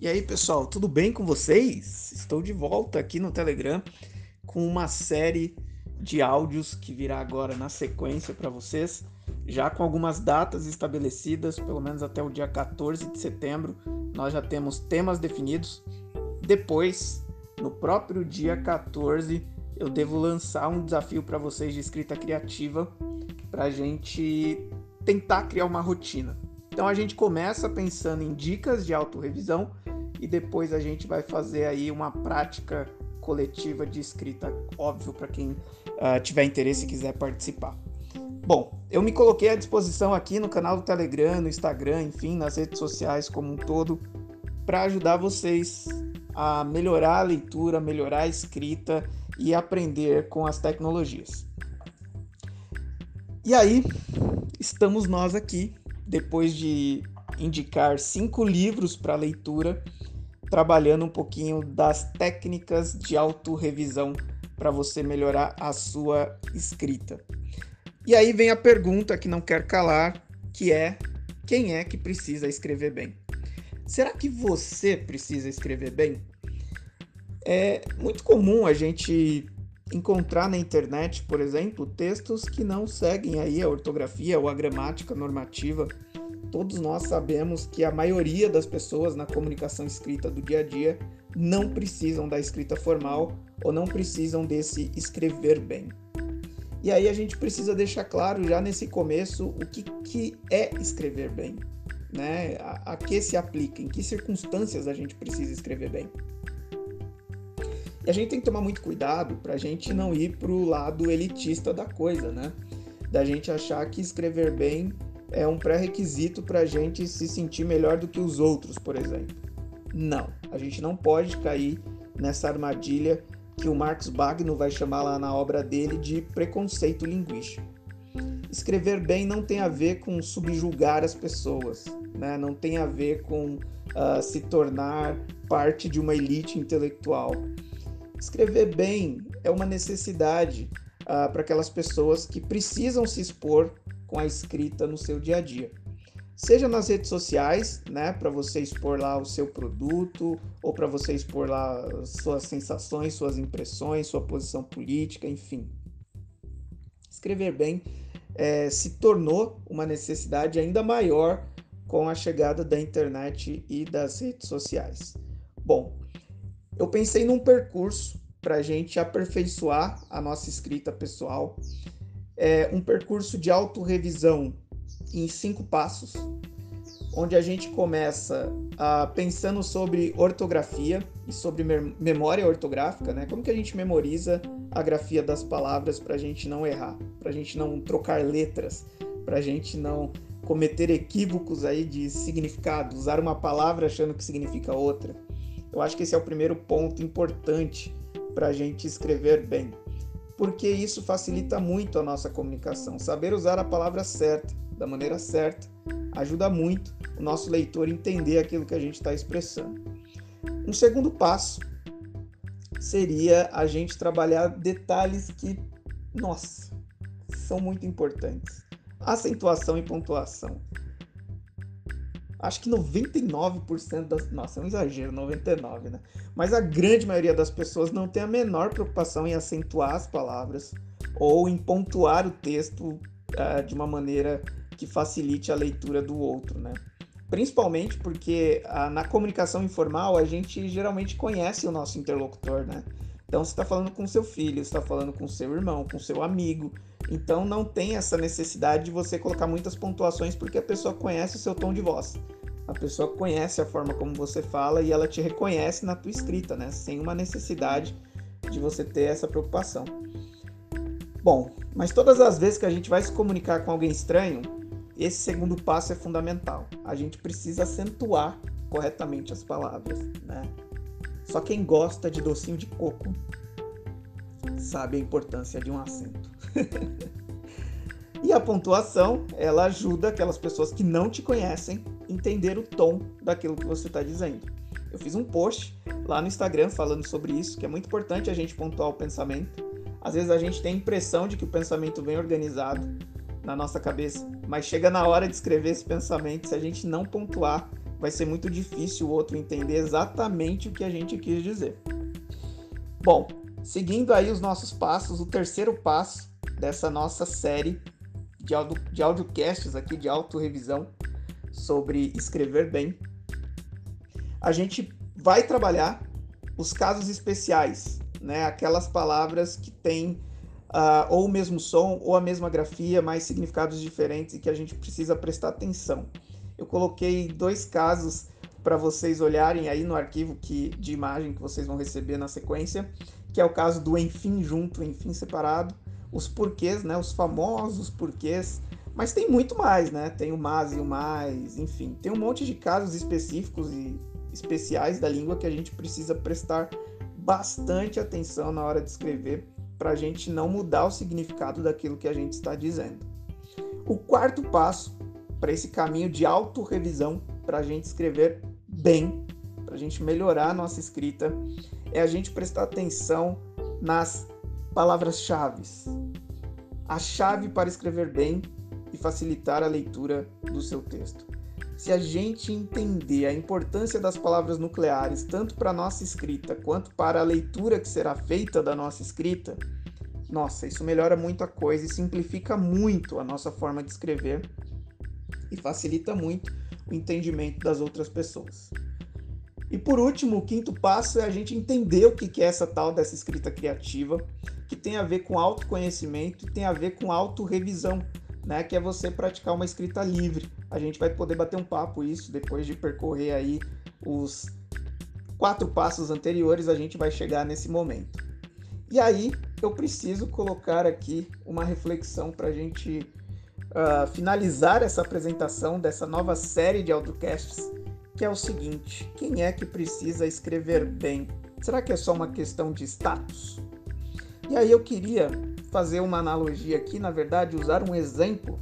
E aí, pessoal, tudo bem com vocês? Estou de volta aqui no Telegram com uma série de áudios que virá agora na sequência para vocês, já com algumas datas estabelecidas, pelo menos até o dia 14 de setembro. Nós já temos temas definidos. Depois, no próprio dia 14, eu devo lançar um desafio para vocês de escrita criativa para a gente tentar criar uma rotina. Então a gente começa pensando em dicas de autorrevisão e depois a gente vai fazer aí uma prática coletiva de escrita, óbvio, para quem uh, tiver interesse e quiser participar. Bom, eu me coloquei à disposição aqui no canal do Telegram, no Instagram, enfim, nas redes sociais como um todo, para ajudar vocês a melhorar a leitura, melhorar a escrita e aprender com as tecnologias. E aí, estamos nós aqui, depois de indicar cinco livros para leitura trabalhando um pouquinho das técnicas de autorrevisão para você melhorar a sua escrita. E aí vem a pergunta que não quer calar, que é quem é que precisa escrever bem? Será que você precisa escrever bem? É muito comum a gente encontrar na internet, por exemplo, textos que não seguem aí a ortografia ou a gramática normativa todos nós sabemos que a maioria das pessoas na comunicação escrita do dia a dia não precisam da escrita formal ou não precisam desse escrever bem. E aí a gente precisa deixar claro já nesse começo o que, que é escrever bem, né? A, a que se aplica, em que circunstâncias a gente precisa escrever bem. E a gente tem que tomar muito cuidado para a gente não ir para o lado elitista da coisa, né? Da gente achar que escrever bem é um pré-requisito para a gente se sentir melhor do que os outros, por exemplo. Não, a gente não pode cair nessa armadilha que o Marx Bagno vai chamar lá na obra dele de preconceito linguístico. Escrever bem não tem a ver com subjugar as pessoas, né? não tem a ver com uh, se tornar parte de uma elite intelectual. Escrever bem é uma necessidade uh, para aquelas pessoas que precisam se expor com a escrita no seu dia a dia. Seja nas redes sociais, né, para você expor lá o seu produto, ou para você expor lá suas sensações, suas impressões, sua posição política, enfim. Escrever bem é, se tornou uma necessidade ainda maior com a chegada da internet e das redes sociais. Bom, eu pensei num percurso para a gente aperfeiçoar a nossa escrita pessoal é um percurso de autorrevisão em cinco passos, onde a gente começa a, pensando sobre ortografia e sobre memória ortográfica, né? Como que a gente memoriza a grafia das palavras para a gente não errar, para a gente não trocar letras, para a gente não cometer equívocos aí de significado, usar uma palavra achando que significa outra. Eu acho que esse é o primeiro ponto importante para a gente escrever bem porque isso facilita muito a nossa comunicação. Saber usar a palavra certa, da maneira certa, ajuda muito o nosso leitor a entender aquilo que a gente está expressando. Um segundo passo seria a gente trabalhar detalhes que, nossa, são muito importantes. Acentuação e pontuação acho que 99% das. Nossa, é um exagero, 99%, né? Mas a grande maioria das pessoas não tem a menor preocupação em acentuar as palavras ou em pontuar o texto uh, de uma maneira que facilite a leitura do outro, né? Principalmente porque uh, na comunicação informal a gente geralmente conhece o nosso interlocutor, né? Então você está falando com seu filho, está falando com seu irmão, com seu amigo. Então não tem essa necessidade de você colocar muitas pontuações porque a pessoa conhece o seu tom de voz. A pessoa conhece a forma como você fala e ela te reconhece na tua escrita, né? Sem uma necessidade de você ter essa preocupação. Bom, mas todas as vezes que a gente vai se comunicar com alguém estranho, esse segundo passo é fundamental. A gente precisa acentuar corretamente as palavras, né? Só quem gosta de docinho de coco sabe a importância de um acento. e a pontuação, ela ajuda aquelas pessoas que não te conhecem entender o tom daquilo que você está dizendo. Eu fiz um post lá no Instagram falando sobre isso, que é muito importante a gente pontuar o pensamento. Às vezes a gente tem a impressão de que o pensamento vem organizado na nossa cabeça, mas chega na hora de escrever esse pensamento, se a gente não pontuar, vai ser muito difícil o outro entender exatamente o que a gente quis dizer. Bom, seguindo aí os nossos passos, o terceiro passo dessa nossa série de, audio, de audiocasts aqui de autorrevisão sobre escrever bem, a gente vai trabalhar os casos especiais, né? Aquelas palavras que têm uh, ou o mesmo som ou a mesma grafia, mas significados diferentes e que a gente precisa prestar atenção. Eu coloquei dois casos para vocês olharem aí no arquivo que, de imagem que vocês vão receber na sequência, que é o caso do enfim junto, enfim separado, os porquês, né, os famosos porquês, mas tem muito mais, né? Tem o mas e o mais, enfim, tem um monte de casos específicos e especiais da língua que a gente precisa prestar bastante atenção na hora de escrever para a gente não mudar o significado daquilo que a gente está dizendo. O quarto passo para esse caminho de autorrevisão, para a gente escrever bem, para a gente melhorar a nossa escrita, é a gente prestar atenção nas palavras-chave. A chave para escrever bem e facilitar a leitura do seu texto. Se a gente entender a importância das palavras nucleares, tanto para a nossa escrita quanto para a leitura que será feita da nossa escrita, nossa, isso melhora muito a coisa e simplifica muito a nossa forma de escrever e facilita muito o entendimento das outras pessoas. E por último, o quinto passo é a gente entender o que é essa tal dessa escrita criativa, que tem a ver com autoconhecimento tem a ver com autorrevisão, né? Que é você praticar uma escrita livre. A gente vai poder bater um papo isso depois de percorrer aí os quatro passos anteriores, a gente vai chegar nesse momento. E aí eu preciso colocar aqui uma reflexão para a gente uh, finalizar essa apresentação dessa nova série de audiocasts, que é o seguinte: quem é que precisa escrever bem? Será que é só uma questão de status? E aí eu queria fazer uma analogia aqui, na verdade, usar um exemplo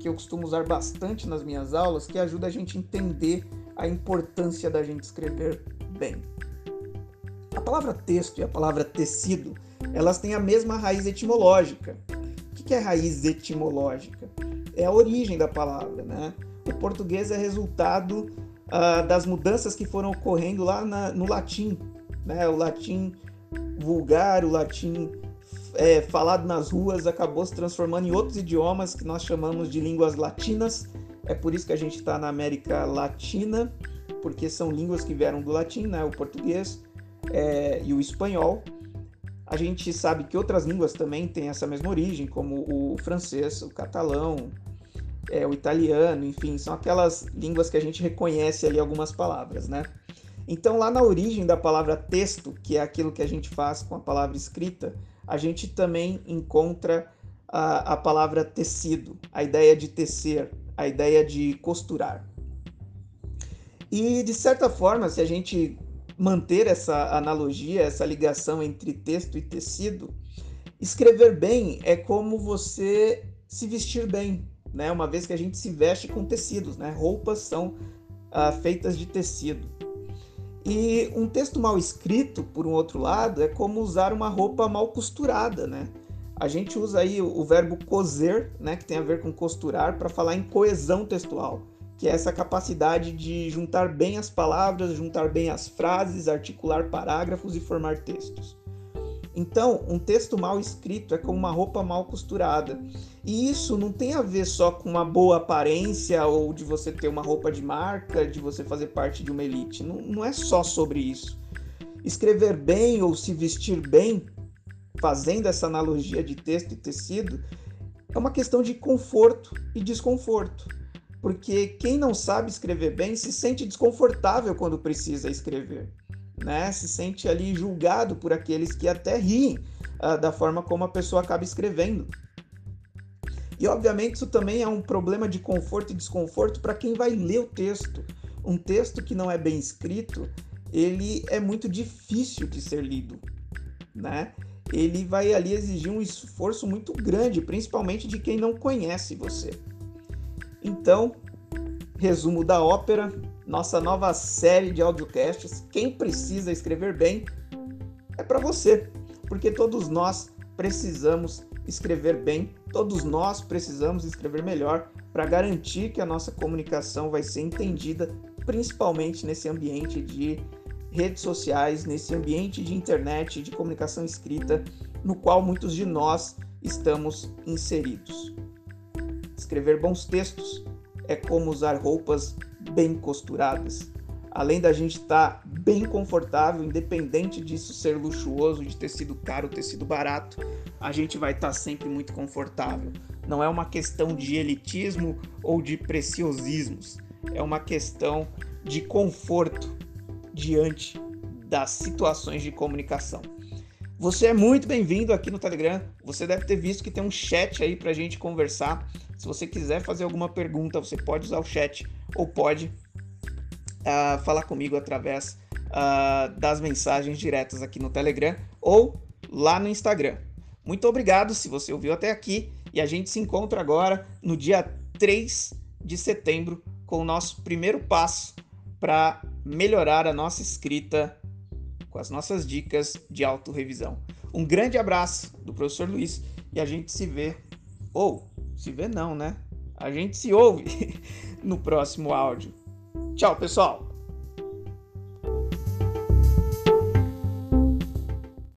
que eu costumo usar bastante nas minhas aulas, que ajuda a gente a entender a importância da gente escrever bem. A palavra texto e a palavra tecido, elas têm a mesma raiz etimológica. Que é raiz etimológica? É a origem da palavra, né? O português é resultado uh, das mudanças que foram ocorrendo lá na, no latim, né? O latim vulgar, o latim é, falado nas ruas acabou se transformando em outros idiomas que nós chamamos de línguas latinas. É por isso que a gente está na América Latina, porque são línguas que vieram do latim, né? o português é, e o espanhol. A gente sabe que outras línguas também têm essa mesma origem, como o francês, o catalão, é, o italiano, enfim, são aquelas línguas que a gente reconhece ali algumas palavras, né? Então, lá na origem da palavra texto, que é aquilo que a gente faz com a palavra escrita, a gente também encontra a, a palavra tecido, a ideia de tecer, a ideia de costurar. E, de certa forma, se a gente manter essa analogia, essa ligação entre texto e tecido, escrever bem é como você se vestir bem, né? Uma vez que a gente se veste com tecidos, né? Roupas são ah, feitas de tecido. E um texto mal escrito, por um outro lado, é como usar uma roupa mal costurada, né? A gente usa aí o verbo coser, né, que tem a ver com costurar, para falar em coesão textual, que é essa capacidade de juntar bem as palavras, juntar bem as frases, articular parágrafos e formar textos. Então, um texto mal escrito é como uma roupa mal costurada. E isso não tem a ver só com uma boa aparência ou de você ter uma roupa de marca, de você fazer parte de uma elite. Não, não é só sobre isso. Escrever bem ou se vestir bem, fazendo essa analogia de texto e tecido, é uma questão de conforto e desconforto. Porque quem não sabe escrever bem se sente desconfortável quando precisa escrever né? Se sente ali julgado por aqueles que até riem uh, da forma como a pessoa acaba escrevendo. E obviamente isso também é um problema de conforto e desconforto para quem vai ler o texto. Um texto que não é bem escrito, ele é muito difícil de ser lido, né? Ele vai ali exigir um esforço muito grande, principalmente de quem não conhece você. Então, resumo da ópera, nossa nova série de audiocasts. Quem precisa escrever bem é para você, porque todos nós precisamos escrever bem, todos nós precisamos escrever melhor para garantir que a nossa comunicação vai ser entendida principalmente nesse ambiente de redes sociais, nesse ambiente de internet, de comunicação escrita, no qual muitos de nós estamos inseridos. Escrever bons textos é como usar roupas bem costuradas. Além da gente estar tá bem confortável, independente disso ser luxuoso, de ter sido caro, ter sido barato, a gente vai estar tá sempre muito confortável. Não é uma questão de elitismo ou de preciosismos, é uma questão de conforto diante das situações de comunicação. Você é muito bem-vindo aqui no Telegram. Você deve ter visto que tem um chat aí para a gente conversar. Se você quiser fazer alguma pergunta, você pode usar o chat ou pode uh, falar comigo através uh, das mensagens diretas aqui no Telegram ou lá no Instagram. Muito obrigado se você ouviu até aqui e a gente se encontra agora no dia 3 de setembro com o nosso primeiro passo para melhorar a nossa escrita com as nossas dicas de autorrevisão. Um grande abraço do professor Luiz e a gente se vê, ou se vê não, né? A gente se ouve no próximo áudio. Tchau, pessoal!